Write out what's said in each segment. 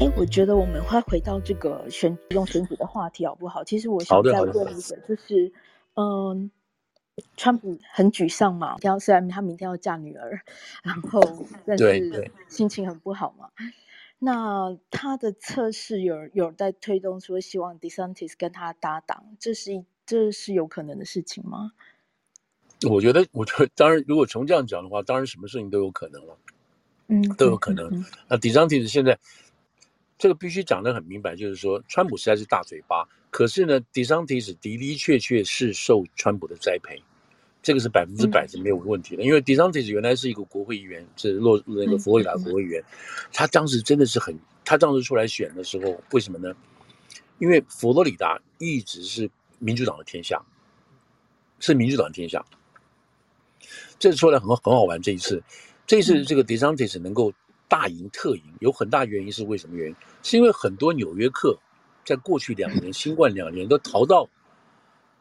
哎，我觉得我们会回到这个选用选举的话题好不好？其实我想再问一个，就是，嗯，川普很沮丧嘛，要虽然他明天要嫁女儿，然后 但是心情很不好嘛。那他的测试有有在推动，说希望 DeSantis 跟他搭档，这是这是有可能的事情吗？我觉得，我觉得当然，如果从这样讲的话，当然什么事情都有可能了，嗯，都有可能。嗯嗯、那 DeSantis 现在。这个必须讲得很明白，就是说，川普实在是大嘴巴，可是呢，DeSantis 的的确确是受川普的栽培，这个是百分之百是没有问题的。嗯、因为 DeSantis 原来是一个国会议员，是洛那个佛罗里达国会议员，嗯、他当时真的是很，他当时出来选的时候，为什么呢？因为佛罗里达一直是民主党的天下，是民主党的天下。这次出来很很好玩，这一次，这一次这个 DeSantis 能够。大赢特赢，有很大原因是为什么原因？是因为很多纽约客在过去两年、新冠两年都逃到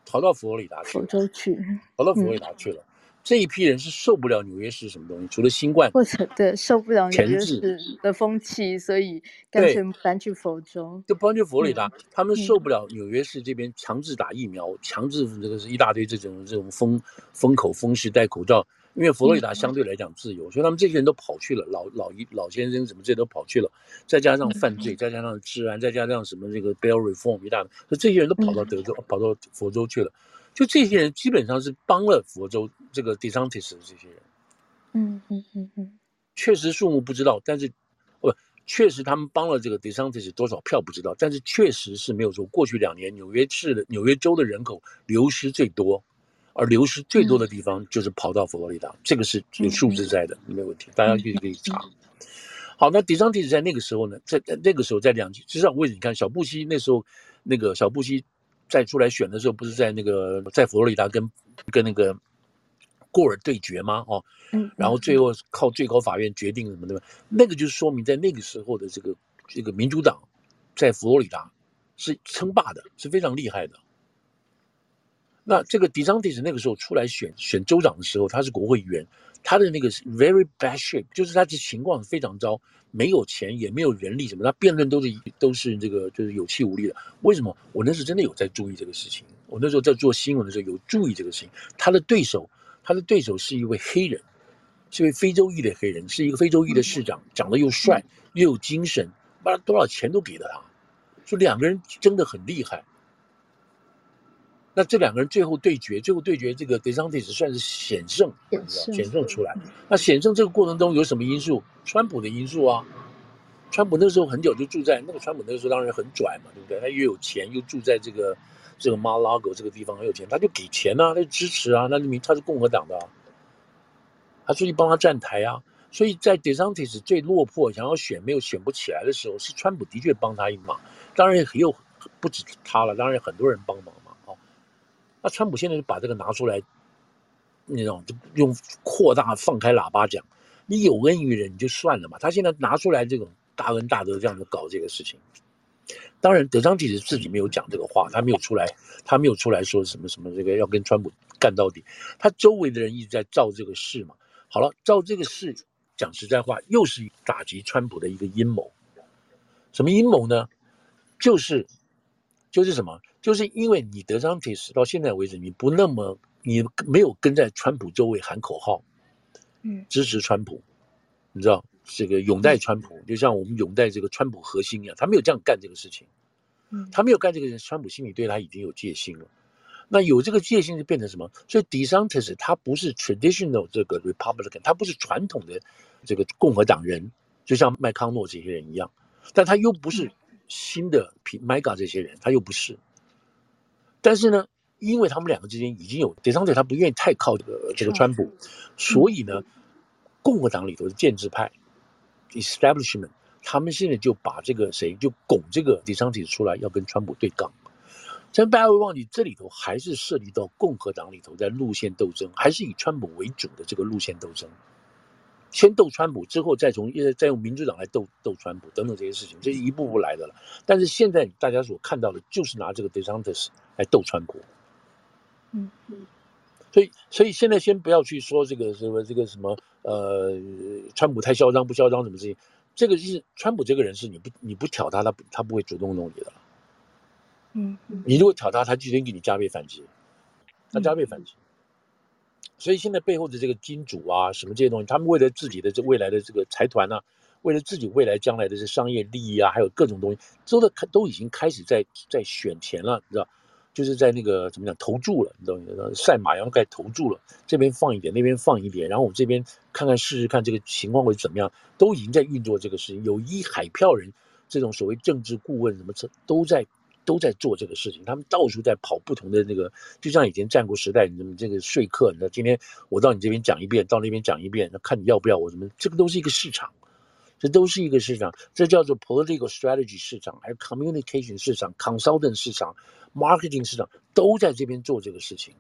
逃到佛罗里达去，州去逃到佛罗里达去了。这一批人是受不了纽约市什么东西，除了新冠，或者对受不了纽约市的风气，所以干脆搬去佛州，就搬去佛罗里达。他们受不了纽约市这边强制打疫苗，强制这个是一大堆这种这种封封口、封市、戴口罩。因为佛罗里达相对来讲自由，嗯、所以他们这些人都跑去了，老老一老先生什么这些都跑去了，再加上犯罪，嗯、再加上治安，再加上什么这个 bail reform 一大堆，所以这些人都跑到德州，嗯、跑到佛州去了。就这些人基本上是帮了佛州这个 DeSantis 的这些人。嗯嗯嗯嗯，确实数目不知道，但是不确实他们帮了这个 DeSantis 多少票不知道，但是确实是没有说过去两年纽约市的纽约州的人口流失最多。而流失最多的地方就是跑到佛罗里达，嗯、这个是有数字在的，嗯、没有问题，大家可以可以查。嗯、好，那 DeSantis 在那个时候呢，在那个时候在两极，至少为什么？你看小布希那时候，那个小布希在出来选的时候，不是在那个在佛罗里达跟跟那个过尔对决吗？哦，嗯，然后最后靠最高法院决定什么的，那个就是说明在那个时候的这个这个民主党在佛罗里达是称霸的，是非常厉害的。那这个 DeSantis 那个时候出来选选州长的时候，他是国会议员，他的那个是 very bad shape，就是他的情况非常糟，没有钱也没有人力什么，他辩论都是都是这个就是有气无力的。为什么？我那时真的有在注意这个事情，我那时候在做新闻的时候有注意这个事情。他的对手，他的对手是一位黑人，是一位非洲裔的黑人，是一个非洲裔的市长，长得又帅又有精神，把多少钱都给了他，说两个人争得很厉害。那这两个人最后对决，最后对决，这个 DeSantis 算是险胜，险胜出来。那险胜这个过程中有什么因素？川普的因素啊。川普那时候很久就住在那个，川普那个时候当然很拽嘛，对不对？他又有钱，又住在这个这个 Mar-a-Lago 这个地方很有钱，他就给钱啊，他就支持啊，那证明他是共和党的啊，他出去帮他站台啊。所以在 DeSantis 最落魄，想要选没有选不起来的时候，是川普的确帮他一忙。当然也有不止他了，当然很多人帮忙。那川普现在就把这个拿出来，那种就用扩大放开喇叭讲，你有恩于人你就算了嘛。他现在拿出来这种大恩大德这样子搞这个事情，当然德桑蒂斯自己没有讲这个话，他没有出来，他没有出来说什么什么这个要跟川普干到底。他周围的人一直在造这个势嘛。好了，造这个势，讲实在话，又是打击川普的一个阴谋。什么阴谋呢？就是就是什么？就是因为你德桑蒂斯到现在为止，你不那么，你没有跟在川普周围喊口号，嗯，支持川普，你知道这个拥戴川普，就像我们拥戴这个川普核心一样，他没有这样干这个事情，嗯，他没有干这个人，川普心里对他已经有戒心了。那有这个戒心就变成什么？所以迪桑蒂斯他不是 traditional 这个 Republican，他不是传统的这个共和党人，就像麦康诺这些人一样，但他又不是新的 Mega 这些人，他又不是。但是呢，因为他们两个之间已经有德桑蒂斯，他不愿意太靠这个这个川普，所以呢，共和党里头的建制派 establishment，他们现在就把这个谁就拱这个德桑蒂斯出来要跟川普对杠。但大家会忘记，这里头还是涉及到共和党里头在路线斗争，还是以川普为主的这个路线斗争。先斗川普，之后再从再用民主党来斗斗川普等等这些事情，这是一步步来的了。但是现在大家所看到的，就是拿这个 DeSantis 来斗川普。嗯嗯。所以所以现在先不要去说这个什么这个什么呃，川普太嚣张不嚣张什么事情，这个是川普这个人是你不你不挑他，他不他不会主动弄你的。嗯，嗯，你如果挑他，他就得给你加倍反击，他加倍反击。所以现在背后的这个金主啊，什么这些东西，他们为了自己的这未来的这个财团啊，为了自己未来将来的这商业利益啊，还有各种东西，都在都已经开始在在选钱了，你知道？就是在那个怎么讲投注了，你知道？赛马一样该投注了，这边放一点，那边放一点，然后我们这边看看试试看这个情况会怎么样，都已经在运作这个事情。有一海票人，这种所谓政治顾问什么这都在都在做这个事情，他们到处在跑不同的那个，就像以前战国时代，你们这个说客，你知道今天我到你这边讲一遍，到那边讲一遍，那看你要不要我什么，这个都是一个市场。这都是一个市场，这叫做 political strategy 市场，还有 communication 市场、consultant 市场、marketing 市场，都在这边做这个事情，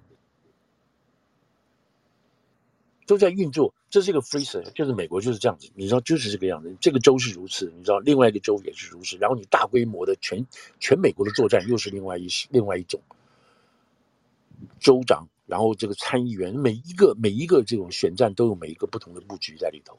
都在运作。这是一个 freeze 就是美国就是这样子，你知道，就是这个样子。这个州是如此，你知道，另外一个州也是如此。然后你大规模的全全美国的作战又是另外一另外一种州长，然后这个参议员，每一个每一个这种选战都有每一个不同的布局在里头。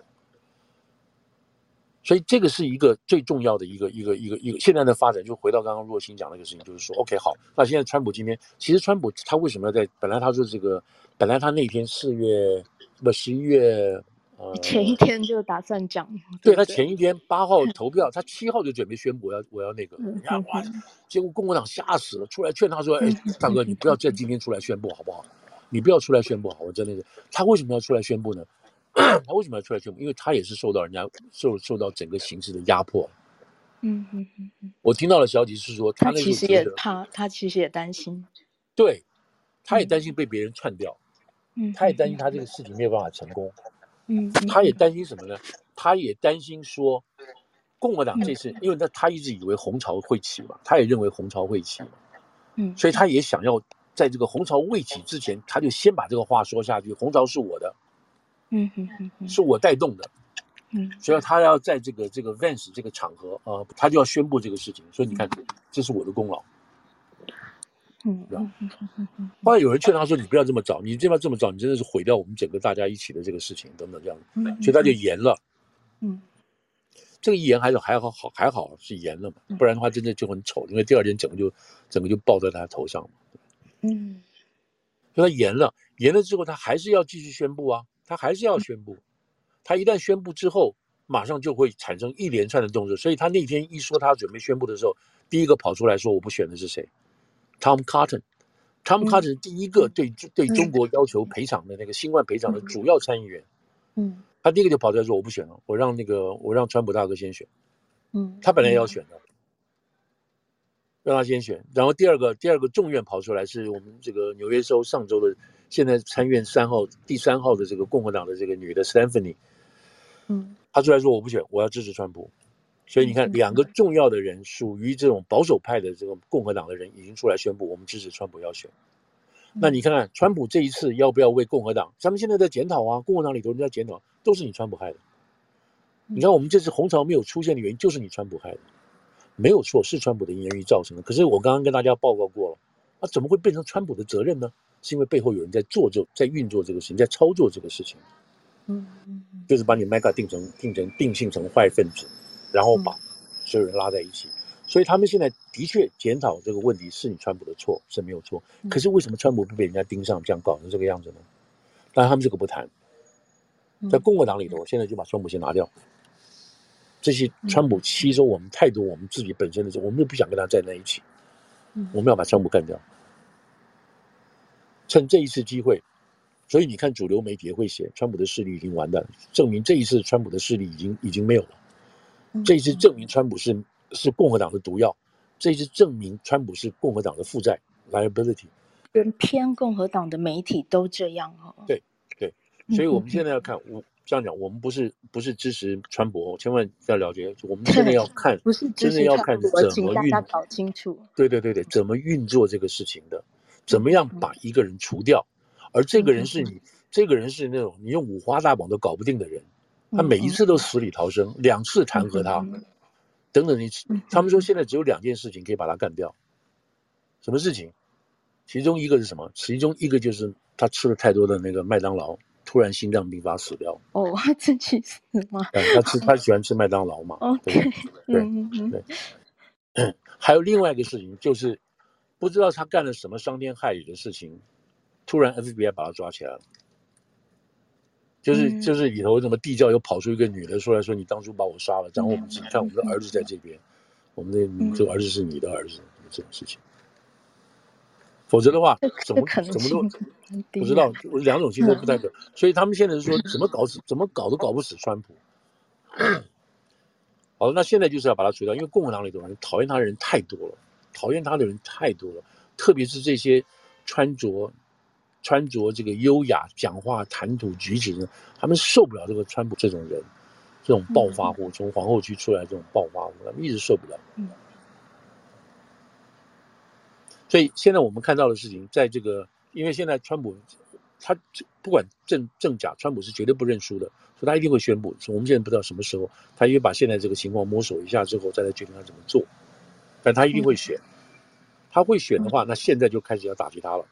所以这个是一个最重要的一个一个一个一个现在的发展，就回到刚刚若星讲那个事情，就是说，OK，好，那现在川普今天，其实川普他为什么要在？本来他说这个，本来他那天四月不十一月，呃，前一天就打算讲，对，对他前一天八号 投票，他七号就准备宣布我要我要那个，你看哇，结果共和党吓死了，出来劝他说，哎，大哥，你不要在今天出来宣布好不好？你不要出来宣布好，我真的是，他为什么要出来宣布呢？他为什么要出来宣布？因为他也是受到人家受受到整个形势的压迫。嗯嗯嗯嗯。我听到的消息是说，他，其实也怕，他其实也担心。对，他也担心被别人串掉。嗯。他也担心他这个事情没有办法成功。嗯。他也担心什么呢？他也担心说，共和党这次，因为他他一直以为红潮会起嘛，他也认为红潮会起嘛。嗯。所以他也想要在这个红潮未起之前，他就先把这个话说下去：红潮是我的。嗯哼哼哼，是我带动的，嗯，所以他要在这个这个 Vance 这个场合啊、呃，他就要宣布这个事情。所以你看，这是我的功劳，嗯，是吧？后来有人劝他说：“你不要这么早，你这边这么早，你真的是毁掉我们整个大家一起的这个事情，等等这样。”所以他就延了。嗯，这个一延还是还好好还好是延了嘛，不然的话真的就很丑，因为第二天整个就整个就爆在他头上嘛。嗯，所以他延了，延了之后他还是要继续宣布啊。他还是要宣布，他一旦宣布之后，马上就会产生一连串的动作。所以他那天一说他准备宣布的时候，第一个跑出来说我不选的是谁？Tom Cotton。Tom Cotton 第一个对对中国要求赔偿的那个新冠赔偿的主要参议员。嗯，他第一个就跑出来说我不选了，我让那个我让川普大哥先选。嗯，他本来也要选的，让他先选。然后第二个第二个众院跑出来是我们这个纽约州上周的。现在参院三号第三号的这个共和党的这个女的 Stephanie，嗯，她出来说我不选，我要支持川普。所以你看，两个重要的人属于这种保守派的这个共和党的人已经出来宣布，我们支持川普要选。那你看看川普这一次要不要为共和党？咱们现在在检讨啊，共和党里头人在检讨，都是你川普害的。你看我们这次红潮没有出现的原因，就是你川普害的，没有错，是川普的言语造成的。可是我刚刚跟大家报告过了，那怎么会变成川普的责任呢？是因为背后有人在做这，在运作这个事情，在操作这个事情，嗯嗯，就是把你 Mega 定成定成定性成坏分子，然后把所有人拉在一起。所以他们现在的确检讨这个问题是你川普的错是没有错，可是为什么川普不被人家盯上，这样搞成这个样子呢？当然他们这个不谈，在共和党里头，现在就把川普先拿掉。这些川普吸收我们太多，我们自己本身的时候，我们就不想跟他站在一起，我们要把川普干掉。趁这一次机会，所以你看主流媒体也会写，川普的势力已经完蛋了，证明这一次川普的势力已经已经没有了。这一次证明川普是是共和党的毒药，这一次证明川普是共和党的负债 liability。连偏共和党的媒体都这样哦。对对，所以我们现在要看，我这样讲，我们不是不是支持川普，千万要了解，我们现在要看，不是真的要看怎么运，搞清楚。对对对对，怎么运作这个事情的。怎么样把一个人除掉？而这个人是你，这个人是那种你用五花大绑都搞不定的人，他每一次都死里逃生，两次弹劾他，等等。你他们说现在只有两件事情可以把他干掉，什么事情？其中一个是什么？其中一个就是他吃了太多的那个麦当劳。突然心脏病发死掉。哦，他 自己死吗？嗯，他吃他喜欢吃麦当劳嘛。哦，对对对。还有另外一个事情，就是不知道他干了什么伤天害理的事情，突然 FBI 把他抓起来了。就是就是里头什么地窖又跑出一个女的出来说：“你当初把我杀了，然后我们只看我们的儿子在这边，我们的这个儿子是你的儿子，这种事情。”否则的话，怎么怎么都不知道，两种情况不太可。所以他们现在是说，怎么搞死，怎么搞都搞不死川普。好了，那现在就是要把他除掉，因为共和党里头人讨厌他的人太多了，讨厌他的人太多了，特别是这些穿着穿着这个优雅、讲话谈吐举止呢，他们受不了这个川普这种人，这种暴发户从皇后区出来这种暴发户，他们一直受不了。所以现在我们看到的事情，在这个，因为现在川普，他不管正正假，川普是绝对不认输的，所以他一定会宣布。我们现在不知道什么时候，他因为把现在这个情况摸索一下之后，再来决定他怎么做。但他一定会选，他会选的话，那现在就开始要打击他了。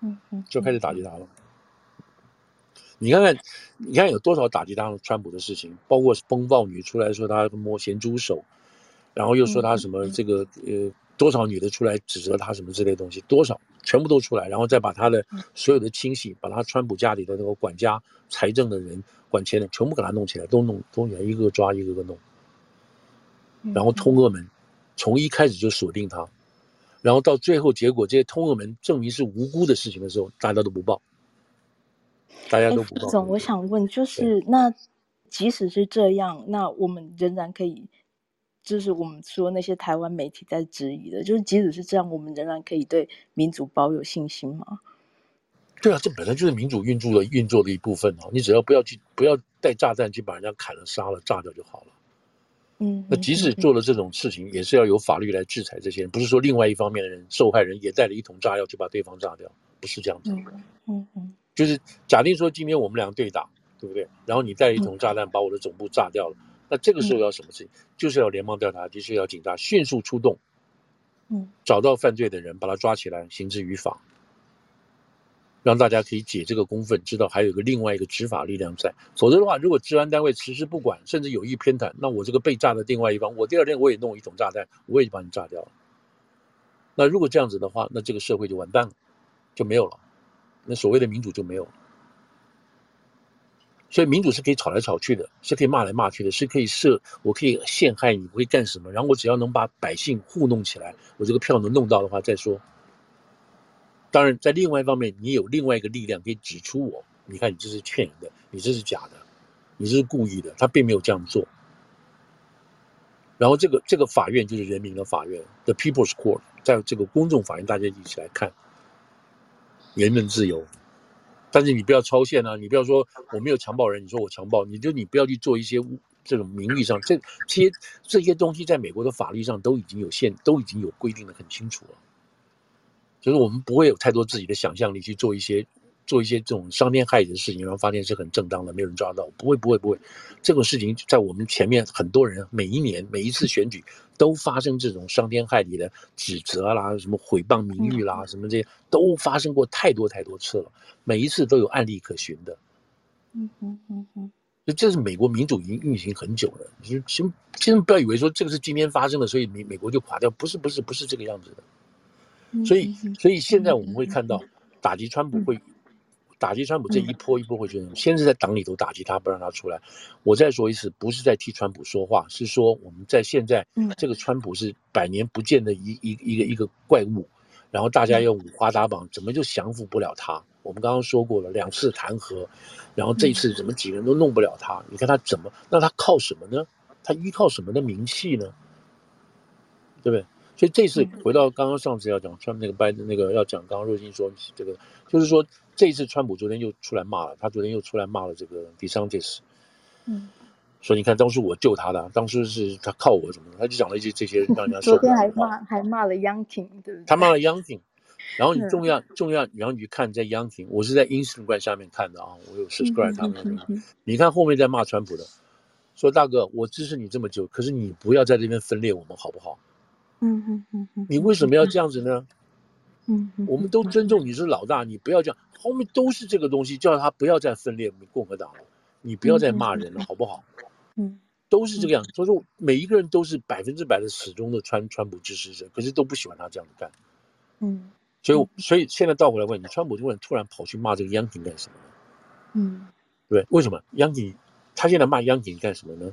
嗯嗯，就开始打击他了。你看看，你看有多少打击他川普的事情，包括风暴女出来说他摸咸猪手，然后又说他什么这个呃。多少女的出来指责他什么之类的东西，多少全部都出来，然后再把他的所有的亲戚，把他川普家里的那个管家、财政的人、管钱的，全部给他弄起来，都弄，都一个个抓，一个个弄。然后通俄门从一开始就锁定他，然后到最后结果这些通俄门证明是无辜的事情的时候，大家都不报，大家都不报。总我想问，就是那即使是这样，那我们仍然可以。就是我们说那些台湾媒体在质疑的，就是即使是这样，我们仍然可以对民主保有信心吗？对啊，这本来就是民主运作的运作的一部分哦。你只要不要去，不要带炸弹去把人家砍了、杀了、炸掉就好了。嗯，那即使做了这种事情，也是要有法律来制裁这些人，不是说另外一方面的人受害人也带了一桶炸药去把对方炸掉，不是这样子。嗯嗯嗯，就是假定说今天我们俩对打，对不对？然后你带了一桶炸弹把我的总部炸掉了。那这个时候要什么事情？嗯、就是要联邦调查局，就是要警察迅速出动，嗯，找到犯罪的人，把他抓起来，行之于法，让大家可以解这个公愤，知道还有个另外一个执法力量在。否则的话，如果治安单位迟迟不管，甚至有意偏袒，那我这个被炸的另外一方，我第二天我也弄一种炸弹，我也把你炸掉了。那如果这样子的话，那这个社会就完蛋了，就没有了，那所谓的民主就没有了。所以民主是可以吵来吵去的，是可以骂来骂去的，是可以设，我可以陷害你，我会干什么？然后我只要能把百姓糊弄起来，我这个票能弄到的话再说。当然，在另外一方面，你有另外一个力量可以指出我，你看你这是骗人的，你这是假的，你这是故意的，他并没有这样做。然后这个这个法院就是人民的法院，The People's Court，在这个公众法院，大家一起来看，言论自由。但是你不要超限啊！你不要说我没有强暴人，你说我强暴，你就你不要去做一些这种名义上这这些这些东西，在美国的法律上都已经有限，都已经有规定的很清楚了。就是我们不会有太多自己的想象力去做一些。做一些这种伤天害理的事情，然后发现是很正当的，没有人抓到，不会，不会，不会。这种事情在我们前面很多人每一年每一次选举都发生这种伤天害理的指责啦，什么毁谤名誉啦，什么这些都发生过太多太多次了，每一次都有案例可循的。嗯哼嗯哼，就这是美国民主已经运行很久了，其实千万不要以为说这个是今天发生的，所以美美国就垮掉，不是不是不是这个样子的。所以所以现在我们会看到打击川普会。打击川普这一波一波会觉得，先是在党里头打击他，不让他出来。我再说一次，不是在替川普说话，是说我们在现在这个川普是百年不见的一一一个一个怪物，然后大家要五花大绑，怎么就降服不了他？我们刚刚说过了，两次弹劾，然后这一次怎么几个人都弄不了他？你看他怎么？那他靠什么呢？他依靠什么的名气呢？对不对？所以这次回到刚刚上次要讲川普那个拜登那个要讲，刚刚若星说这个，就是说这一次川普昨天又出来骂了，他昨天又出来骂了这个 DeSantis，嗯，说你看当初我救他的，当初是他靠我什么的，他就讲了一些这些让人家 受不了。昨天还骂还骂了 Youngkin，对不对？他骂了 Youngkin，然后你重要重要，然后你去看在 Youngkin，我是在 Instagram 下面看的啊，我有 subscribe 他们的，你看后面在骂川普的，说大哥我支持你这么久，可是你不要在这边分裂我们好不好？嗯嗯嗯嗯，你为什么要这样子呢？嗯，我们都尊重你是老大，你不要这样。后面都是这个东西，叫他不要再分裂共和党了，你不要再骂人了，嗯、好不好？嗯，都是这个样子。所以说，每一个人都是百分之百的始终的川川普支持者，可是都不喜欢他这样子干。嗯，所以所以现在倒过来问你，川普这个人突然跑去骂这个央行干什么呢？嗯，对，为什么央行他现在骂央行干什么呢？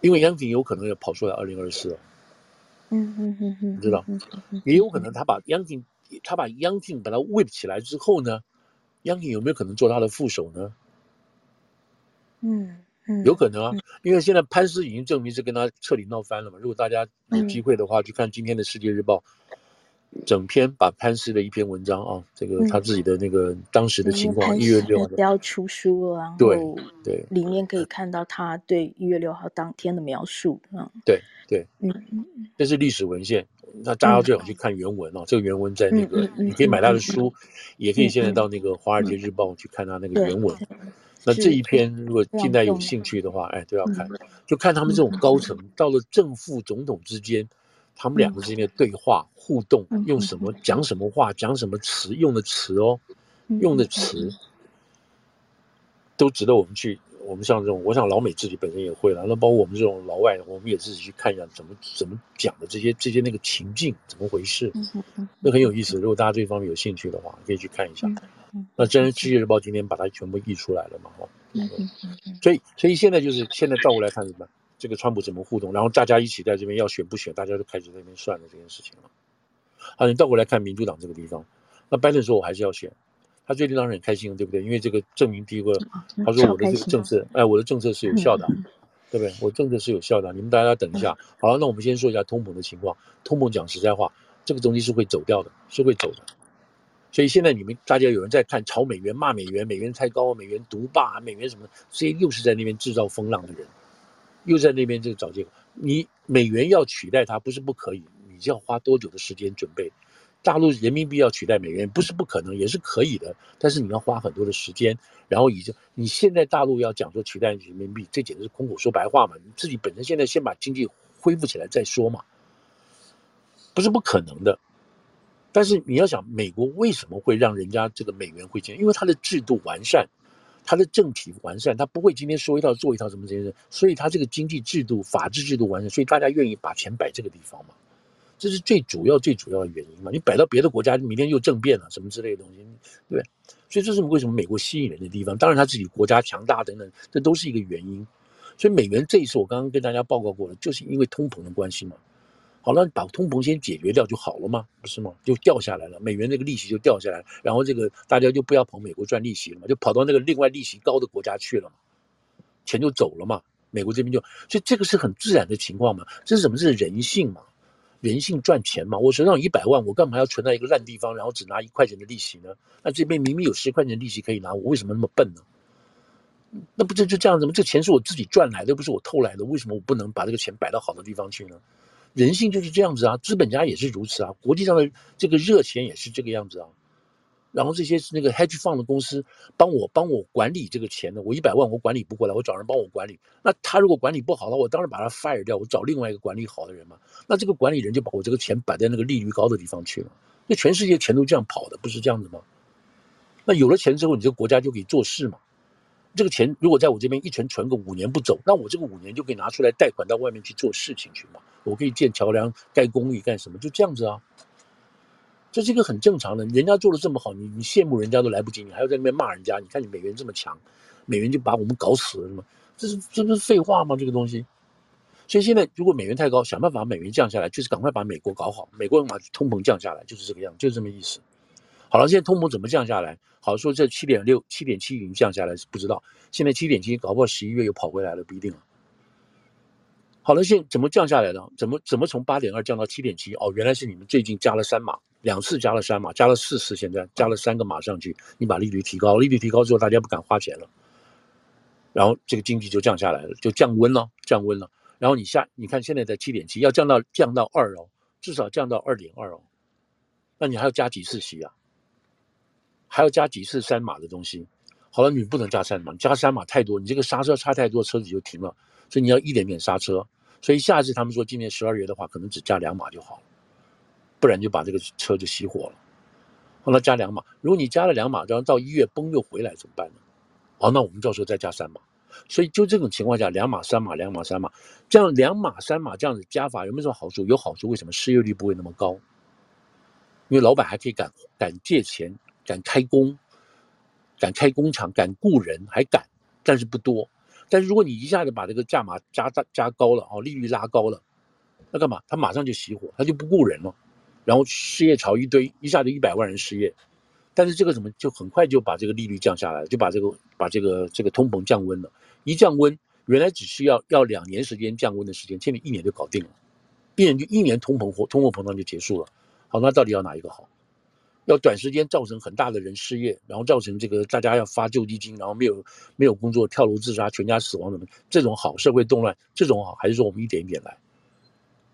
因为央行有可能要跑出来二零二四哦。嗯嗯嗯嗯，知道，也有可能他把央廷。他把央廷把他 whip 起来之后呢，央廷有没有可能做他的副手呢？嗯嗯，有可能啊，因为现在潘斯已经证明是跟他彻底闹翻了嘛。如果大家有机会的话，去看今天的《世界日报》，整篇把潘石的一篇文章啊，这个他自己的那个当时的情况，一月六号要出书了，对对，里面可以看到他对一月六号当天的描述啊，对对，嗯。嗯，这是历史文献。那大家最好去看原文哦，这个原文在那个，你可以买他的书，也可以现在到那个《华尔街日报》去看他那个原文。那这一篇如果近代有兴趣的话，哎，都要看，就看他们这种高层到了正副总统之间，他们两个之间的对话互动，用什么讲什么话，讲什么词，用的词哦，用的词，都值得我们去。我们像这种，我想老美自己本身也会了。那包括我们这种老外，我们也自己去看一下怎么怎么讲的这些这些那个情境怎么回事，那很有意思。如果大家对这方面有兴趣的话，可以去看一下。那《真人世界日报》今天把它全部译出来了嘛？哈，所以所以现在就是现在倒过来看什么？这个川普怎么互动？然后大家一起在这边要选不选？大家就开始在那边算了这件事情了。好，你倒过来看民主党这个地方，那拜登说我还是要选。他最近当然很开心，对不对？因为这个证明第一个，他说我的这个政策，哎，我的政策是有效的，对不对？我政策是有效的。你们大家等一下，好了，那我们先说一下通膨的情况。通膨讲实在话，这个东西是会走掉的，是会走的。所以现在你们大家有人在看炒美元、骂美元，美元太高，美元独霸，美元什么？这些又是在那边制造风浪的人，又在那边这个找借口。你美元要取代它，不是不可以，你就要花多久的时间准备？大陆人民币要取代美元，不是不可能，也是可以的。但是你要花很多的时间，然后已经你现在大陆要讲说取代人民币，这简直是空口说白话嘛！你自己本身现在先把经济恢复起来再说嘛，不是不可能的。但是你要想，美国为什么会让人家这个美元会进？因为它的制度完善，它的政体完善，它不会今天说一套做一套什么这些，所以它这个经济制度、法治制度完善，所以大家愿意把钱摆这个地方嘛。这是最主要、最主要的原因嘛？你摆到别的国家，明天又政变了，什么之类的东西，对不对？所以这是为什么美国吸引人的地方。当然，他自己国家强大等等，这都是一个原因。所以美元这一次，我刚刚跟大家报告过了，就是因为通膨的关系嘛。好了，把通膨先解决掉就好了嘛，不是吗？就掉下来了，美元那个利息就掉下来，然后这个大家就不要跑美国赚利息了嘛，就跑到那个另外利息高的国家去了嘛，钱就走了嘛。美国这边就，所以这个是很自然的情况嘛。这是什么？是人性嘛。人性赚钱嘛，我手上一百万，我干嘛要存在一个烂地方，然后只拿一块钱的利息呢？那这边明明有十块钱的利息可以拿，我为什么那么笨呢？那不就就这样子吗？这钱是我自己赚来的，又不是我偷来的，为什么我不能把这个钱摆到好的地方去呢？人性就是这样子啊，资本家也是如此啊，国际上的这个热钱也是这个样子啊。然后这些那个 hedge fund 的公司帮我帮我管理这个钱呢，我一百万我管理不过来，我找人帮我管理。那他如果管理不好的话，我当然把他 fire 掉，我找另外一个管理好的人嘛。那这个管理人就把我这个钱摆在那个利率高的地方去了。那全世界钱都这样跑的，不是这样子吗？那有了钱之后，你这个国家就可以做事嘛。这个钱如果在我这边一存存个五年不走，那我这个五年就可以拿出来贷款到外面去做事情去嘛。我可以建桥梁、盖公寓干什么，就这样子啊。这是一个很正常的，人家做的这么好，你你羡慕人家都来不及，你还要在那边骂人家。你看你美元这么强，美元就把我们搞死了，是吗？这是这不是废话吗？这个东西。所以现在如果美元太高，想办法把美元降下来，就是赶快把美国搞好，美国人把通膨降下来，就是这个样，就是这么意思。好了，现在通膨怎么降下来？好说这七点六、七点七已经降下来，是不知道。现在七点七搞不好十一月又跑回来了，不一定了。好了，现怎么降下来的？怎么怎么从八点二降到七点七？哦，原来是你们最近加了三码。两次加了三码，加了四次，现在加了三个码上去，你把利率提高，利率提高之后，大家不敢花钱了，然后这个经济就降下来了，就降温了，降温了。然后你下，你看现在在七点七，要降到降到二哦，至少降到二点二哦，那你还要加几次息啊？还要加几次三码的东西？好了，你不能加三码，加三码太多，你这个刹车差太多，车子就停了，所以你要一点点刹车。所以下次他们说今年十二月的话，可能只加两码就好了。不然就把这个车就熄火了。后来加两码。如果你加了两码，然后到一月崩又回来怎么办呢？好，那我们到时候再加三码。所以就这种情况下，两码三码，两码三码，这样两码三码这样子加法有没有什么好处？有好处，为什么失业率不会那么高？因为老板还可以敢敢借钱，敢开工，敢开工厂，敢雇人，还敢，但是不多。但是如果你一下子把这个价码加大加高了，哦，利率拉高了，那干嘛？他马上就熄火，他就不雇人了，然后失业潮一堆，一下子一百万人失业。但是这个怎么就很快就把这个利率降下来了，就把这个把这个这个通膨降温了。一降温，原来只需要要两年时间降温的时间，现在一年就搞定了，一年就一年通膨或通货膨胀就结束了。好，那到底要哪一个好？要短时间造成很大的人失业，然后造成这个大家要发救济金，然后没有没有工作跳楼自杀，全家死亡什么？这种好，社会动乱这种好，还是说我们一点一点来？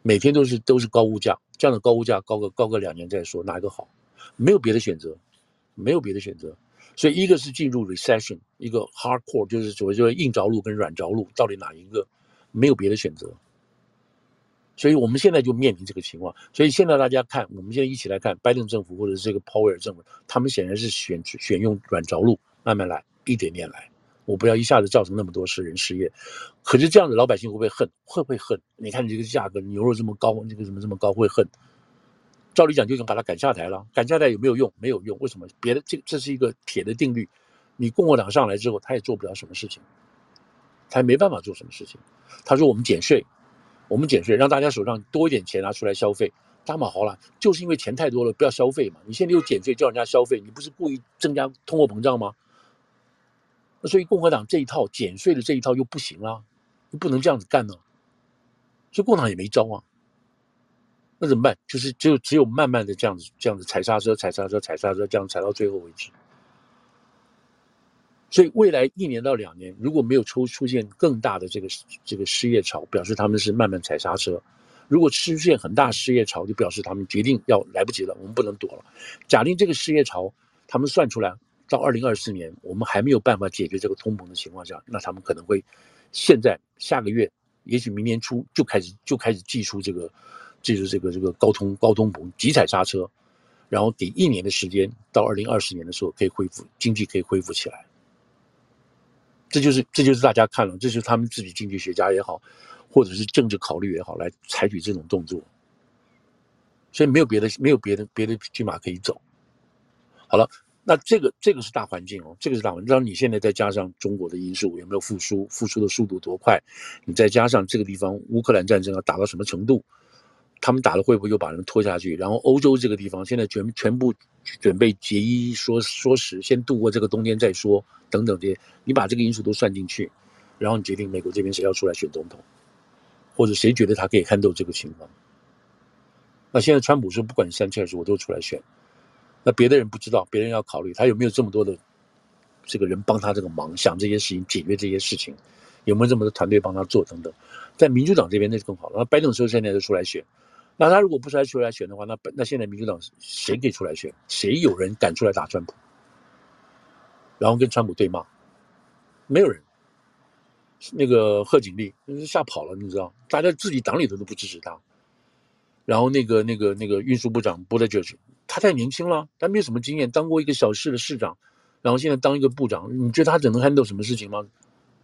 每天都是都是高物价，这样的高物价高个高个两年再说，哪一个好？没有别的选择。没有别的选择，所以一个是进入 recession，一个 hardcore 就是所谓就是硬着陆跟软着陆，到底哪一个？没有别的选择。所以我们现在就面临这个情况。所以现在大家看，我们现在一起来看拜登政府或者是这个鲍威尔政府，他们显然是选选用软着陆，慢慢来，一点点来。我不要一下子造成那么多人失业。可是这样子，老百姓会不会恨？会不会恨？你看你这个价格，牛肉这么高，这个怎么这么高，会恨？照理讲就已经把他赶下台了，赶下台有没有用？没有用。为什么？别的这这是一个铁的定律，你共和党上来之后，他也做不了什么事情，他也没办法做什么事情。他说我们减税，我们减税，让大家手上多一点钱拿出来消费。大马好了，就是因为钱太多了，不要消费嘛。你现在又减税，叫人家消费，你不是故意增加通货膨胀吗？那所以共和党这一套减税的这一套又不行了，又不能这样子干呢。所以共和党也没招啊。那怎么办？就是只有只有慢慢的这样子，这样子踩刹车，踩刹车，踩刹车，这样踩到最后为止。所以未来一年到两年，如果没有出出现更大的这个这个失业潮，表示他们是慢慢踩刹车；如果出现很大失业潮，就表示他们决定要来不及了，我们不能躲了。假定这个失业潮，他们算出来到二零二四年，我们还没有办法解决这个通膨的情况下，那他们可能会现在下个月，也许明年初就开始就开始祭出这个。就是这个这个高通高通膨急踩刹车，然后给一年的时间，到二零二四年的时候可以恢复经济，可以恢复起来。这就是这就是大家看了，这就是他们自己经济学家也好，或者是政治考虑也好，来采取这种动作。所以没有别的没有别的别的骏马可以走。好了，那这个这个是大环境哦，这个是大环境。让你现在再加上中国的因素有没有复苏，复苏的速度多快？你再加上这个地方乌克兰战争要打到什么程度？他们打了会不会又把人拖下去？然后欧洲这个地方现在全全部准备节衣缩缩食，先度过这个冬天再说，等等这些，你把这个因素都算进去，然后你决定美国这边谁要出来选总统，或者谁觉得他可以看到这个情况。那现在川普说不管三七二十一我都出来选，那别的人不知道，别人要考虑他有没有这么多的这个人帮他这个忙，想这些事情，解决这些事情，有没有这么多团队帮他做等等。在民主党这边那就更好了，那拜登说现在就出来选。那他如果不出来出来选的话，那那现在民主党谁可以出来选？谁有人敢出来打川普？然后跟川普对骂？没有人。那个贺锦丽吓跑了，你知道？大家自己党里头都不支持他。然后那个那个那个运输部长 Buttigieg，他太年轻了，他没有什么经验，当过一个小市的市长，然后现在当一个部长，你觉得他只能 handle 什么事情吗？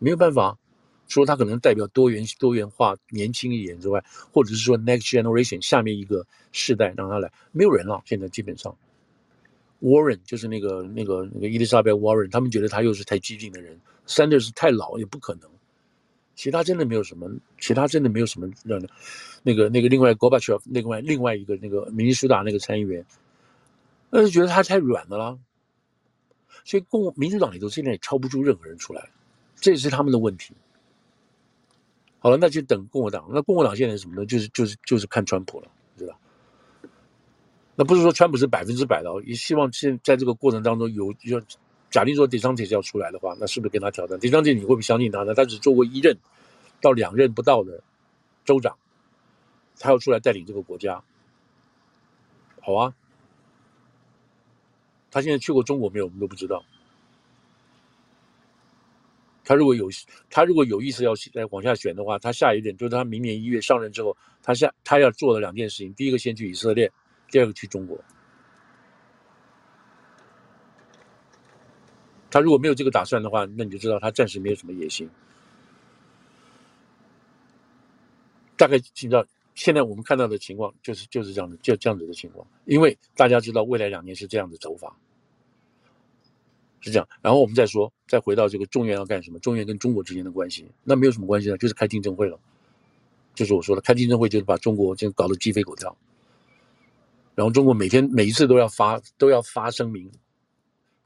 没有办法。说他可能代表多元多元化、年轻一点之外，或者是说 next generation 下面一个世代让他来，没有人了。现在基本上，Warren 就是那个那个那个伊丽莎白 Warren，他们觉得他又是太激进的人，Sanders 太老也不可能。其他真的没有什么，其他真的没有什么让。那个那个另外 Gorbachev 另外另外一个那个明尼苏达那个参议员，那就觉得他太软的了。所以共民主党里头现在也挑不出任何人出来，这也是他们的问题。好了，那就等共和党。那共和党现在什么呢？就是就是就是看川普了，知道？那不是说川普是百分之百的哦，也希望现在这个过程当中有，要假定说 DeSantis 要出来的话，那是不是跟他挑战迪桑特你会不会相信他呢？他只做过一任到两任不到的州长，他要出来带领这个国家，好啊？他现在去过中国没有？我们都不知道。他如果有他如果有意思要再往下选的话，他下一任就是他明年一月上任之后，他下他要做的两件事情：第一个先去以色列，第二个去中国。他如果没有这个打算的话，那你就知道他暂时没有什么野心。大概知道现在我们看到的情况就是就是这样的，就这样子的情况。因为大家知道未来两年是这样的走法，是这样。然后我们再说，再回到这个中原要干什么？中原跟中国之间的关系，那没有什么关系呢，就是开听证会了。就是我说的，开听证会就是把中国就搞得鸡飞狗跳。然后中国每天每一次都要发都要发声明，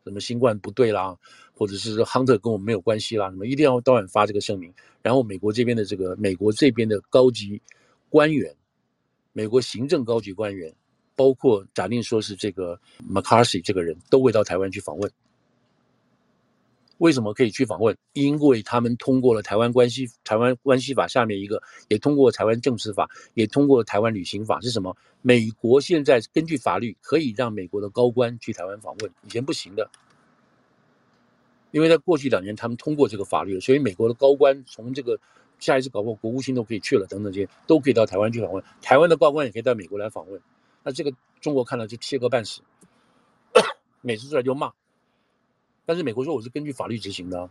什么新冠不对啦，或者是亨特跟我们没有关系啦，什么一定要当晚发这个声明。然后美国这边的这个美国这边的高级官员，美国行政高级官员，包括假定说是这个 McCarthy 这个人都会到台湾去访问。为什么可以去访问？因为他们通过了台湾关系台湾关系法下面一个，也通过台湾政治法，也通过了台湾旅行法。是什么？美国现在根据法律可以让美国的高官去台湾访问，以前不行的。因为在过去两年他们通过这个法律了，所以美国的高官从这个下一次搞不好国务卿都可以去了，等等这些都可以到台湾去访问。台湾的高官也可以到美国来访问。那这个中国看了就切割半死，每次出来就骂。但是美国说我是根据法律执行的，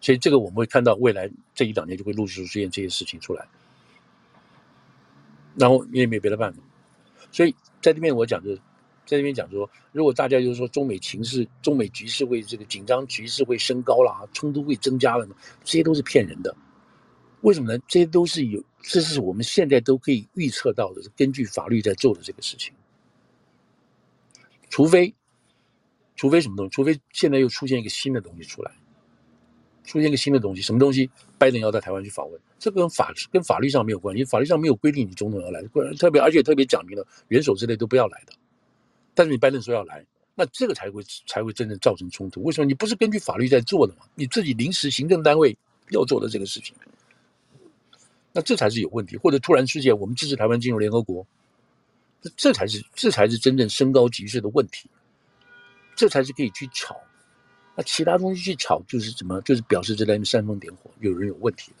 所以这个我们会看到未来这一两年就会陆续出现这些事情出来，然后你也没有别的办法，所以在这边我讲的，在这边讲说，如果大家就是说中美情势、中美局势会这个紧张局势会升高了，冲突会增加了，这些都是骗人的。为什么呢？这些都是有，这是我们现在都可以预测到的，是根据法律在做的这个事情，除非。除非什么东西？除非现在又出现一个新的东西出来，出现一个新的东西，什么东西？拜登要到台湾去访问，这跟法跟法律上没有关系，法律上没有规定你总统要来，特别而且特别讲明了元首之类都不要来的。但是你拜登说要来，那这个才会才会真正造成冲突。为什么？你不是根据法律在做的吗？你自己临时行政单位要做的这个事情，那这才是有问题。或者突然出现我们支持台湾进入联合国，这才是这才是真正升高局势的问题。这才是可以去炒，那其他东西去炒就是怎么？就是表示这在煽风点火，有人有问题。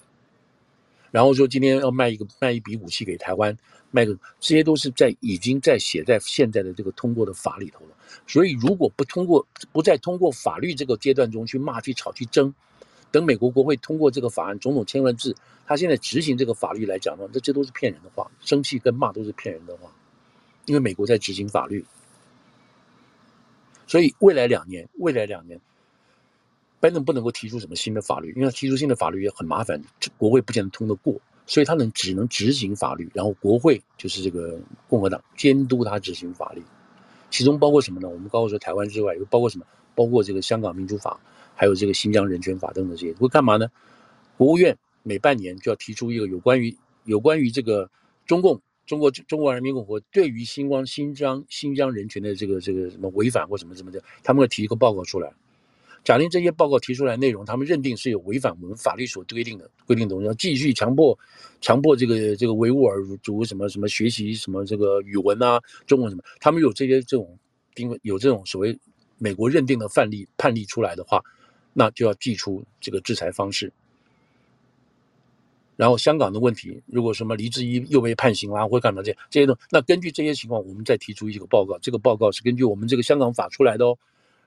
然后说今天要卖一个卖一笔武器给台湾，卖个这些都是在已经在写在现在的这个通过的法里头了。所以如果不通过，不在通过法律这个阶段中去骂、去吵、去争，等美国国会通过这个法案，总统签完字，他现在执行这个法律来讲呢，这这都是骗人的话，生气跟骂都是骗人的话，因为美国在执行法律。所以未来两年，未来两年，拜登不能够提出什么新的法律，因为他提出新的法律也很麻烦，国会不见得通得过，所以他能只能执行法律，然后国会就是这个共和党监督他执行法律，其中包括什么呢？我们包括说台湾之外，又包括什么？包括这个香港民主法，还有这个新疆人权法等等这些，会干嘛呢？国务院每半年就要提出一个有关于有关于这个中共。中国中国人民共和国对于新光新疆新疆人权的这个这个什么违反或什么什么的，他们会提一个报告出来。假定这些报告提出来内容，他们认定是有违反我们法律所规定的规定的东西，要继续强迫强迫这个这个维吾尔族什么什么学习什么这个语文啊，中文什么，他们有这些这种定有这种所谓美国认定的范例判例出来的话，那就要祭出这个制裁方式。然后香港的问题，如果什么黎智英又被判刑啦，或干嘛这这些东西，那根据这些情况，我们再提出一个报告。这个报告是根据我们这个香港法出来的哦。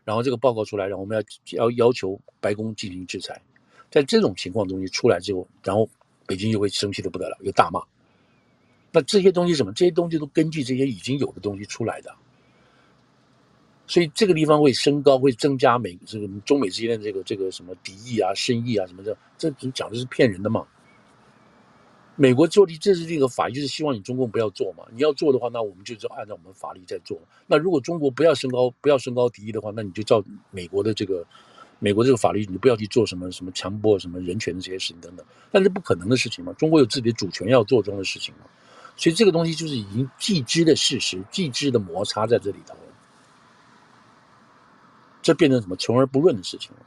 然后这个报告出来，然后我们要要要求白宫进行制裁。在这种情况东西出来之后，然后北京又会生气的不得了，又大骂。那这些东西什么？这些东西都根据这些已经有的东西出来的。所以这个地方会升高，会增加美这个中美之间的这个这个什么敌意啊、深意啊什么的，这讲的是骗人的嘛。美国做的这是这个法，就是希望你中共不要做嘛。你要做的话，那我们就按照我们法律在做。那如果中国不要升高，不要升高敌意的话，那你就照美国的这个美国这个法律，你不要去做什么什么强迫什么人权的这些事情等等。但是不可能的事情嘛，中国有自己的主权要做这样的事情嘛。所以这个东西就是已经既知的事实，既知的摩擦在这里头了，这变成什么穷而不论的事情了。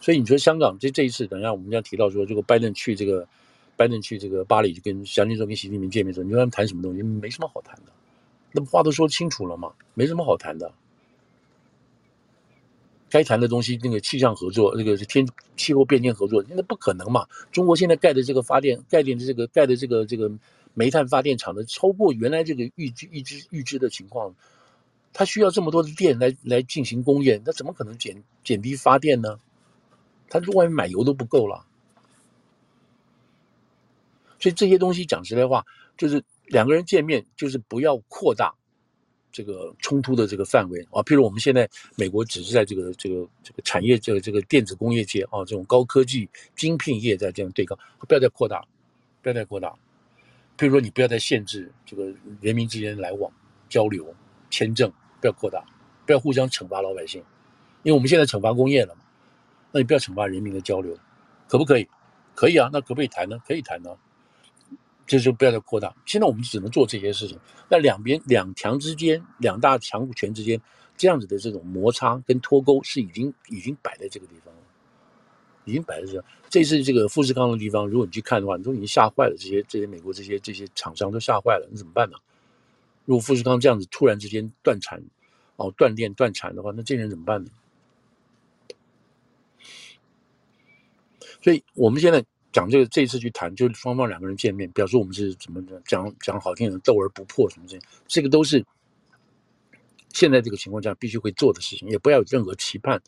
所以你说香港这这一次，等一下我们要提到说，这个拜登去这个。拜登去这个巴黎，就跟习近平说，跟习近平见面说，你说他们谈什么东西？没什么好谈的，那不话都说清楚了吗？没什么好谈的。该谈的东西，那个气象合作，那个天气候变迁合作，那不可能嘛？中国现在盖的这个发电，盖电的这个盖的这个这个煤炭发电厂的，超过原来这个预预支预知的情况，它需要这么多的电来来进行工业，那怎么可能减减低发电呢？它外面买油都不够了。所以这些东西讲实在话，就是两个人见面，就是不要扩大这个冲突的这个范围啊。譬如我们现在美国只是在这个这个这个产业这个这个电子工业界啊，这种高科技晶片业在这样对抗，不要再扩大，不要再扩大。譬如说，你不要再限制这个人民之间来往、交流、签证，不要扩大，不要互相惩罚老百姓，因为我们现在惩罚工业了嘛，那你不要惩罚人民的交流，可不可以？可以啊，那可不可以谈呢？可以谈呢。这就不要再扩大。现在我们只能做这些事情。那两边两强之间，两大强权之间，这样子的这种摩擦跟脱钩是已经已经摆在这个地方了，已经摆在这。这次这个富士康的地方，如果你去看的话，你都已经吓坏了。这些这些美国这些这些厂商都吓坏了，你怎么办呢？如果富士康这样子突然之间断产，哦，断电断产的话，那这些人怎么办呢？所以我们现在。讲这个这一次去谈，就是双方两个人见面，表示我们是怎么讲讲好听的斗而不破什么这些，这个都是现在这个情况下必须会做的事情，也不要有任何期盼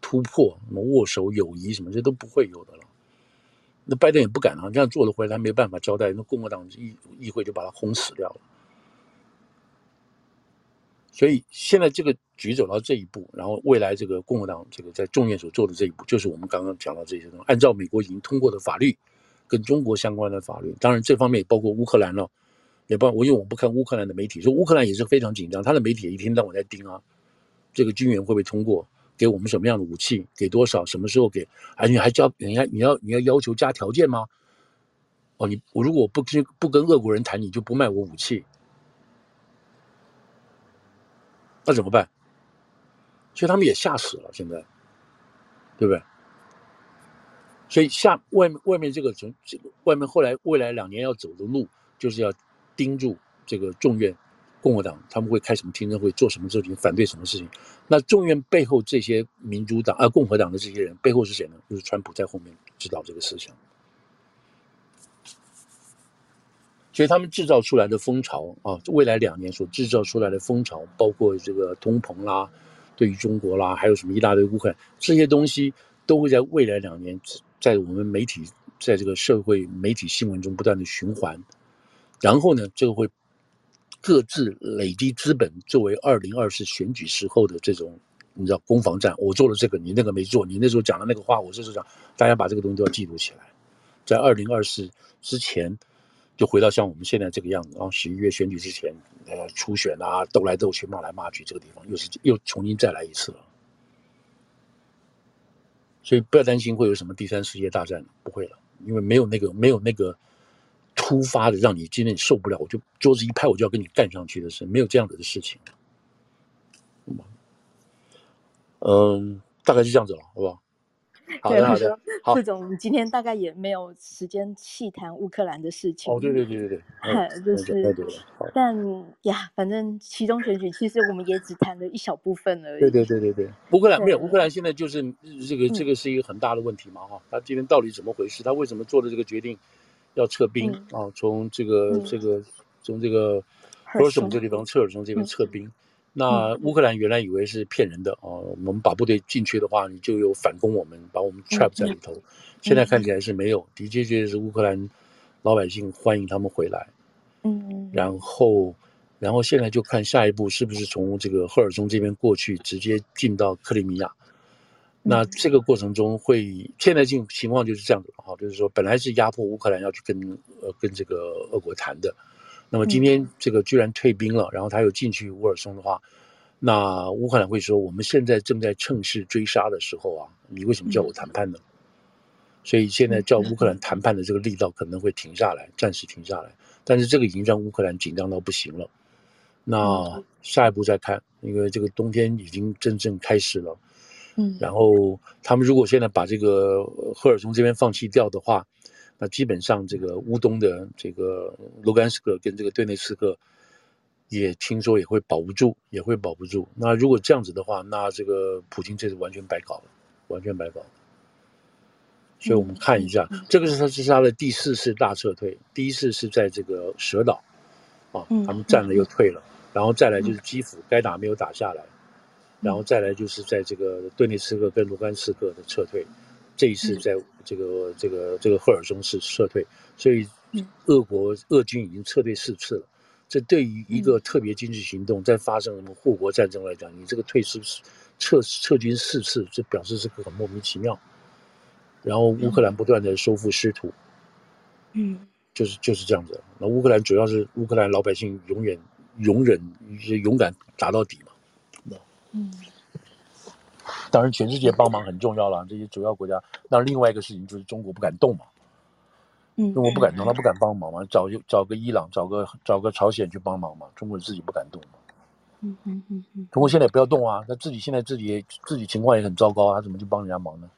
突破，什么握手友谊什么这都不会有的了。那拜登也不敢啊，这样做了回来他没办法交代，那共和党议议会就把他轰死掉了。所以现在这个局走到这一步，然后未来这个共和党这个在众院所做的这一步，就是我们刚刚讲到这些东西。按照美国已经通过的法律，跟中国相关的法律，当然这方面也包括乌克兰了，也包我因为我不看乌克兰的媒体，说乌克兰也是非常紧张，他的媒体也一天到晚在盯啊，这个军援会不会通过，给我们什么样的武器，给多少，什么时候给，而且还叫人家你要你要要求加条件吗？哦，你我如果不跟不跟俄国人谈，你就不卖我武器。那怎么办？所以他们也吓死了，现在，对不对？所以下外面外面这个从这个外面后来未来两年要走的路，就是要盯住这个众院共和党他们会开什么听证会，做什么事情，反对什么事情。那众院背后这些民主党啊共和党的这些人背后是谁呢？就是川普在后面指导这个事情。所以他们制造出来的风潮啊，未来两年所制造出来的风潮，包括这个通膨啦，对于中国啦，还有什么一大堆乌克兰这些东西，都会在未来两年在我们媒体，在这个社会媒体新闻中不断的循环，然后呢，这个会各自累积资本，作为二零二四选举时候的这种你知道攻防战。我做了这个，你那个没做，你那时候讲的那个话，我这时候讲，大家把这个东西都要记录起来，在二零二四之前。就回到像我们现在这个样子啊，十一月选举之前，呃，初选啊，斗来斗去，骂来骂去，这个地方又是又重新再来一次了。所以不要担心会有什么第三世界大战，不会了，因为没有那个没有那个突发的让你今天受不了，我就桌子一拍，我就要跟你干上去的事，没有这样子的事情。嗯，大概是这样子了，好不好？好的，好的。好，副总今天大概也没有时间细谈乌克兰的事情。哦，对对对对对，就是，对对对。但呀，反正其中选举其实我们也只谈了一小部分而已。对对对对对，乌克兰没有，乌克兰现在就是这个这个是一个很大的问题嘛哈，他今天到底怎么回事？他为什么做的这个决定要撤兵啊？从这个这个从这个赫尔松这地方，撤，从这边撤兵。那乌克兰原来以为是骗人的啊，我们把部队进去的话，你就有反攻我们，把我们 trap 在里头。现在看起来是没有，的确确是乌克兰老百姓欢迎他们回来。嗯，然后，然后现在就看下一步是不是从这个赫尔松这边过去，直接进到克里米亚。那这个过程中会，现在情情况就是这样子哈，就是说本来是压迫乌克兰要去跟呃跟这个俄国谈的。那么今天这个居然退兵了，然后他又进去乌尔松的话，那乌克兰会说：我们现在正在趁势追杀的时候啊，你为什么叫我谈判呢？所以现在叫乌克兰谈判的这个力道可能会停下来，暂时停下来。但是这个已经让乌克兰紧张到不行了。那下一步再看，因为这个冬天已经真正开始了。嗯，然后他们如果现在把这个赫尔松这边放弃掉的话。那基本上，这个乌东的这个卢甘斯克跟这个顿涅茨克，也听说也会保不住，也会保不住。那如果这样子的话，那这个普京这是完全白搞了，完全白搞了。所以我们看一下，这个是他是他的第四次大撤退，第一次是在这个蛇岛，啊，他们战了又退了，然后再来就是基辅该打没有打下来，然后再来就是在这个顿涅茨克跟卢甘斯克的撤退，这一次在这个这个这个赫尔松市撤退，所以俄国俄军已经撤退四次了。这对于一个特别军事行动，在发生什么护国战争来讲，你这个退是撤撤军四次，这表示是个很莫名其妙。然后乌克兰不断的收复失土，嗯，就是就是这样子。那乌克兰主要是乌克兰老百姓永远容忍、勇敢打到底嘛。嗯，当然全世界帮忙很重要了，这些主要国家。那另外一个事情就是中国不敢动嘛。嗯，中国不敢动，他不敢帮忙嘛，找就找个伊朗，找个找个朝鲜去帮忙嘛。中国自己不敢动嘛。嗯嗯嗯嗯。中国现在也不要动啊，他自己现在自己也自己情况也很糟糕啊，他怎么去帮人家忙呢？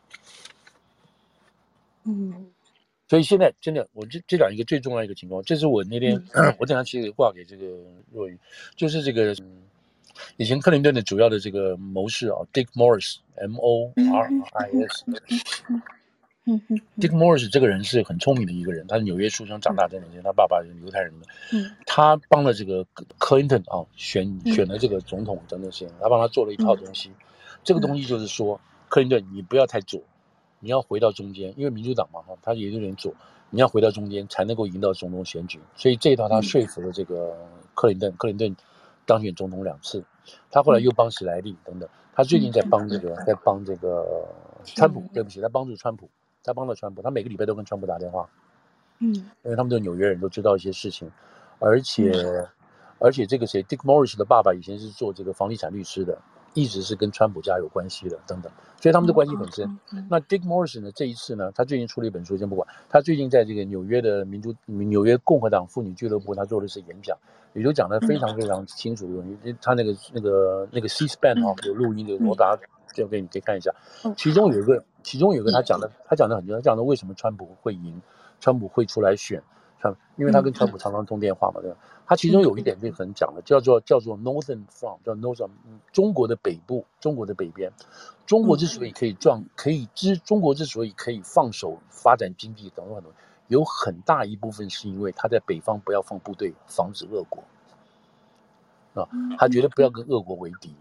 嗯。所以现在真的，我这这两一个最重要一个情况，这是我那天、嗯、我等下其实挂给这个若愚，就是这个以前克林顿的主要的这个谋士啊，Dick Morris，M O R I S。嗯嗯嗯，Dick Morris 这个人是很聪明的一个人，他是纽约出生长大在那边，他爸爸是犹太人的。嗯，他帮了这个克林顿啊选选了这个总统等等些，他帮他做了一套东西。这个东西就是说，克林顿你不要太左，你要回到中间，因为民主党嘛哈，他也有点左，你要回到中间才能够赢到总统选举。所以这一套他说服了这个克林顿，克林顿当选总统两次，他后来又帮史莱利等等，他最近在帮这个在帮这个川普，对不起，他帮助川普。他帮了川普，他每个礼拜都跟川普打电话，嗯，因为他们都纽约人都知道一些事情，而且，嗯、而且这个谁，Dick Morris 的爸爸以前是做这个房地产律师的，一直是跟川普家有关系的，等等，所以他们的关系很深。嗯嗯嗯、那 Dick Morrison 呢，这一次呢，他最近出了一本书，先不管，他最近在这个纽约的民主纽约共和党妇女俱乐部，他做了一次演讲，也就讲的非常非常清楚，因为他那个那个那个 C-SPAN 啊有录音的，我把它交给你，可以看一下，其中有一个。其中有一个他讲的，他讲的很重要，他讲的为什么川普会赢，川普会出来选，川，因为他跟川普常常通电话嘛，对吧？他其中有一点就很讲的，叫做叫做 Northern Front，叫 Northern，中国的北部，中国的北边，中国之所以可以壮，可以之，中国之所以可以放手发展经济等等很多，有很大一部分是因为他在北方不要放部队，防止俄国，啊，他觉得不要。跟俄国为敌，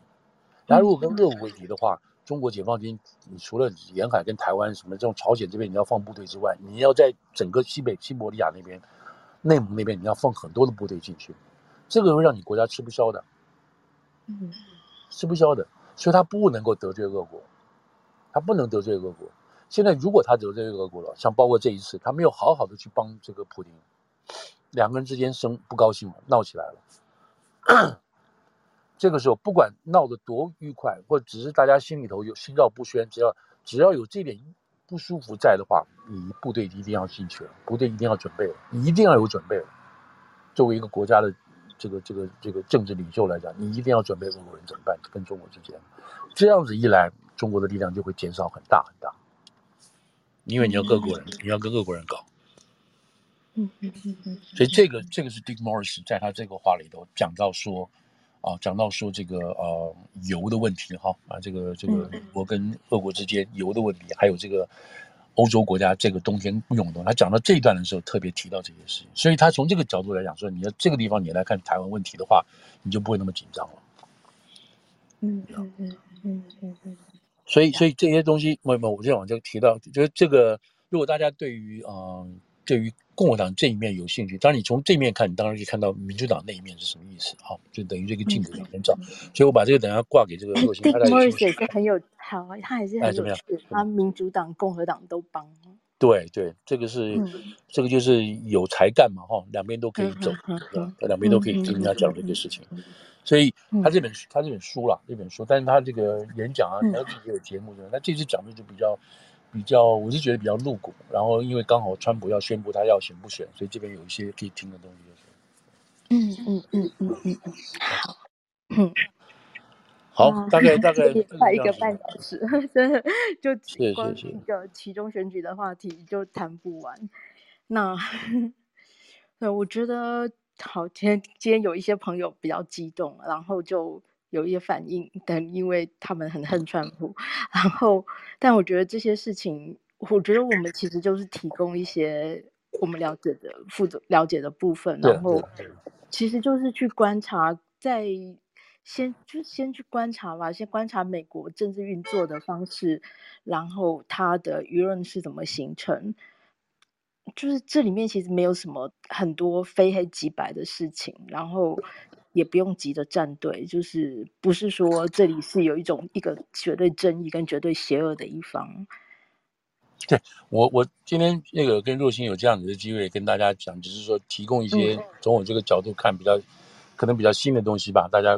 他如果跟俄国为敌的话。中国解放军，你除了沿海跟台湾什么这种朝鲜这边你要放部队之外，你要在整个西北西伯利亚那边、内蒙那边你要放很多的部队进去，这个会让你国家吃不消的，嗯，吃不消的，所以他不能够得罪俄国，他不能得罪俄国。现在如果他得罪俄国了，像包括这一次，他没有好好的去帮这个普京，两个人之间生不高兴了，闹起来了。这个时候，不管闹得多愉快，或者只是大家心里头有心照不宣，只要只要有这点不舒服在的话，你部队一定要进去了，部队一定要准备了，你一定要有准备了。作为一个国家的这个这个这个政治领袖来讲，你一定要准备俄国人怎么办？跟中国之间，这样子一来，中国的力量就会减少很大很大。因为你要跟俄国人，你要跟各国人搞。嗯嗯嗯嗯。所以这个这个是 Dick Morris 在他这个话里头讲到说。啊，讲到说这个呃油的问题哈啊，这个这个美国跟俄国之间油的问题，还有这个欧洲国家这个冬天不用动，他讲到这一段的时候特别提到这些事情，所以他从这个角度来讲说，你要这个地方你来看台湾问题的话，你就不会那么紧张了。嗯嗯嗯嗯嗯嗯。所以所以这些东西，我我我就往这个提到，就是这个如果大家对于嗯。呃对于共和党这一面有兴趣，当然你从这面看，你当然可以看到民主党那一面是什么意思。好，就等于这个镜子两面照。所以我把这个等下挂给这个若星，他也是很有好，他也是很有趣。他民主党、共和党都帮。对对，这个是这个就是有才干嘛哈，两边都可以走，两边都可以听他讲这个事情。所以他这本他这本书啦，这本书，但是他这个演讲啊，他自己有节目，那这次讲的就比较。比较，我是觉得比较露骨。然后，因为刚好川普要宣布他要选不选，所以这边有一些可以听的东西，就是。嗯嗯嗯嗯嗯嗯，好，嗯，好，大概 大概快一个半小时，真的就光一个其中选举的话题就谈不完。那，对，我觉得好，今天今天有一些朋友比较激动，然后就。有一些反应，但因为他们很恨川普，然后，但我觉得这些事情，我觉得我们其实就是提供一些我们了解的、负责了解的部分，然后，其实就是去观察在先就先去观察吧，先观察美国政治运作的方式，然后它的舆论是怎么形成。就是这里面其实没有什么很多非黑即白的事情，然后也不用急着站队，就是不是说这里是有一种一个绝对正义跟绝对邪恶的一方。对，我，我今天那个跟若星有这样子的机会跟大家讲，只是说提供一些从我这个角度看比较、嗯、可能比较新的东西吧。大家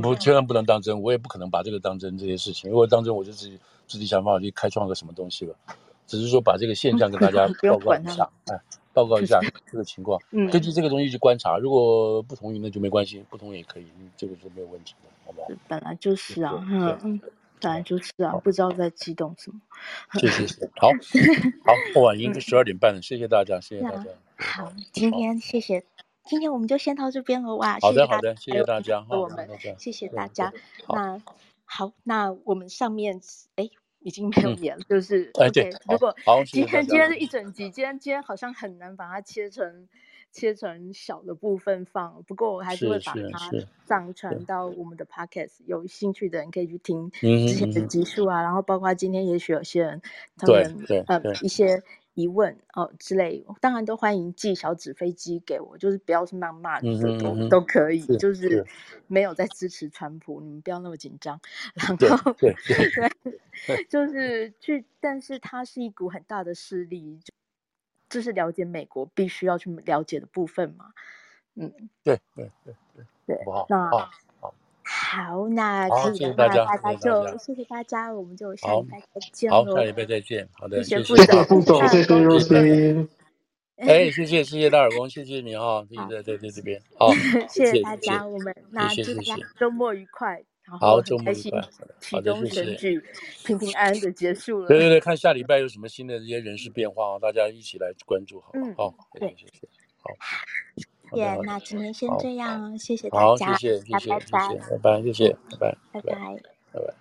不千万不能当真，我也不可能把这个当真这些事情。如果当真，我就自己自己想办法去开创个什么东西了。只是说把这个现象跟大家 报告一下，哎，报告一下这个情况，根据这个东西去观察。如果不同意，那就没关系；不同意也可以，这个是没有问题的，好不好？本来就是啊，嗯。本来就是啊，不知道在激动什么。谢谢，谢谢，好，好，过完已经十二点半了，谢谢大家，谢谢大家。好，今天谢谢，今天我们就先到这边了哇。好的，好的，谢谢大家，我们谢谢大家。那好，那我们上面哎已经没有演了，就是哎对，如果今天今天是一整集，今天今天好像很难把它切成。切成小的部分放，不过我还是会把它上传到我们的 podcast，有兴趣的人可以去听之前的集数啊，然后包括今天也许有些人他们呃一些疑问哦之类，当然都欢迎寄小纸飞机给我，就是不要是谩骂的都都可以，就是没有在支持川普，你们不要那么紧张，然后对，就是去，但是它是一股很大的势力。这是了解美国必须要去了解的部分嘛？嗯，对对对对对。那好，那可以的话，大家就谢谢大家，我们就下礼拜再见。好，下礼拜再见。好的，谢谢谢谢副总，谢谢若星。哎，谢谢谢谢大耳公，谢谢你哈，谢谢在在这边。好，谢谢大家，我们那祝大家周末愉快。好，周末愉快。期中选举平平安安的结束了。对对对，看下礼拜有什么新的这些人事变化啊，大家一起来关注，好不好？好，对，谢谢。好，耶，那今天先这样，谢谢大家，好，谢谢，谢谢，谢谢，拜拜，谢谢，拜拜，拜拜，拜拜。